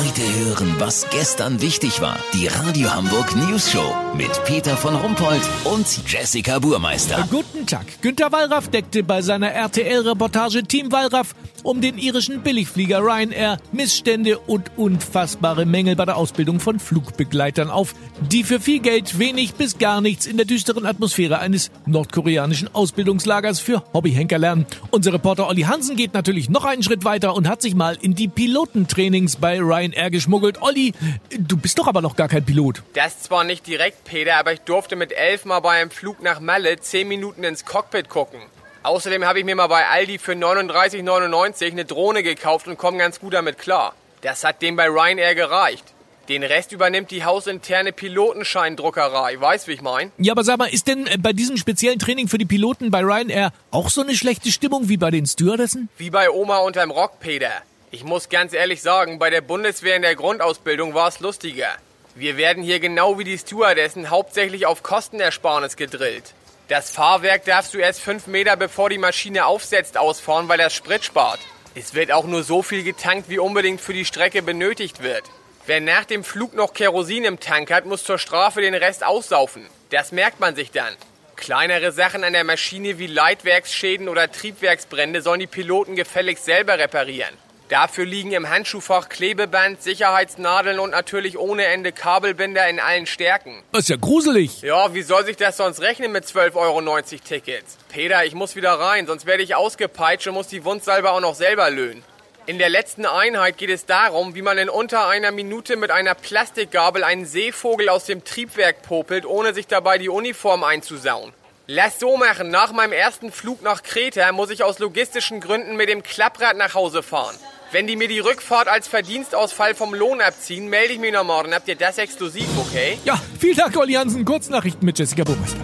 Heute hören, was gestern wichtig war. Die Radio Hamburg News Show mit Peter von Rumpold und Jessica Burmeister. Guten Tag. Günter Wallraff deckte bei seiner RTL-Reportage Team Wallraff um den irischen Billigflieger Ryanair Missstände und unfassbare Mängel bei der Ausbildung von Flugbegleitern auf, die für viel Geld wenig bis gar nichts in der düsteren Atmosphäre eines nordkoreanischen Ausbildungslagers für Hobbyhenker lernen. Unser Reporter Olli Hansen geht natürlich noch einen Schritt weiter und hat sich mal in die Pilotentrainings bei Ryanair geschmuggelt. Olli, du bist doch aber noch gar kein Pilot. Das zwar nicht direkt, Peter, aber ich durfte mit elf mal bei einem Flug nach Malle zehn Minuten ins Cockpit gucken. Außerdem habe ich mir mal bei Aldi für 39,99 eine Drohne gekauft und komme ganz gut damit klar. Das hat dem bei Ryanair gereicht. Den Rest übernimmt die hausinterne Pilotenscheindruckerei. Weißt, wie ich mein? Ja, aber sag mal, ist denn äh, bei diesem speziellen Training für die Piloten bei Ryanair auch so eine schlechte Stimmung wie bei den Stewardessen? Wie bei Oma unterm Rock, Peter. Ich muss ganz ehrlich sagen, bei der Bundeswehr in der Grundausbildung war es lustiger. Wir werden hier genau wie die Stewardessen hauptsächlich auf Kostenersparnis gedrillt. Das Fahrwerk darfst du erst fünf Meter bevor die Maschine aufsetzt ausfahren, weil das Sprit spart. Es wird auch nur so viel getankt, wie unbedingt für die Strecke benötigt wird. Wer nach dem Flug noch Kerosin im Tank hat, muss zur Strafe den Rest aussaufen. Das merkt man sich dann. Kleinere Sachen an der Maschine wie Leitwerksschäden oder Triebwerksbrände sollen die Piloten gefälligst selber reparieren. Dafür liegen im Handschuhfach Klebeband, Sicherheitsnadeln und natürlich ohne Ende Kabelbinder in allen Stärken. Das ist ja gruselig. Ja, wie soll sich das sonst rechnen mit 12,90 Euro Tickets? Peter, ich muss wieder rein, sonst werde ich ausgepeitscht und muss die Wundsalbe auch noch selber löhnen. In der letzten Einheit geht es darum, wie man in unter einer Minute mit einer Plastikgabel einen Seevogel aus dem Triebwerk popelt, ohne sich dabei die Uniform einzusauen. Lass so machen, nach meinem ersten Flug nach Kreta muss ich aus logistischen Gründen mit dem Klapprad nach Hause fahren. Wenn die mir die Rückfahrt als Verdienstausfall vom Lohn abziehen, melde ich mich noch morgen. Habt ihr das exklusiv, okay? Ja, vielen Dank, Olli Hansen. Kurznachrichten mit Jessica Burmeister.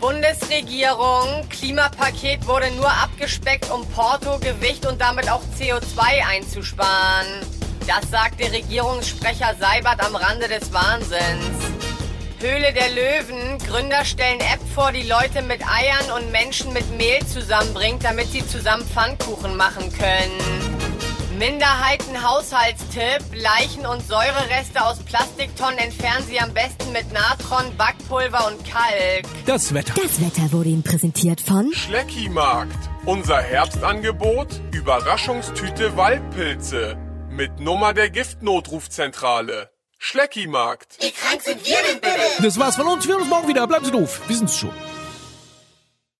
Bundesregierung, Klimapaket wurde nur abgespeckt, um Porto, Gewicht und damit auch CO2 einzusparen. Das sagte Regierungssprecher Seibert am Rande des Wahnsinns. Höhle der Löwen, Gründer stellen App vor, die Leute mit Eiern und Menschen mit Mehl zusammenbringt, damit sie zusammen Pfannkuchen machen können. Minderheiten-Haushaltstipp. Leichen und Säurereste aus Plastiktonnen entfernen Sie am besten mit Natron, Backpulver und Kalk. Das Wetter. Das Wetter wurde Ihnen präsentiert von Schleckimarkt. Unser Herbstangebot: Überraschungstüte Waldpilze. Mit Nummer der Giftnotrufzentrale. Schleckimarkt. Wie krank sind wir denn bitte? Das war's von uns. Wir hören uns morgen wieder. Bleiben Sie doof. Wir sind's schon.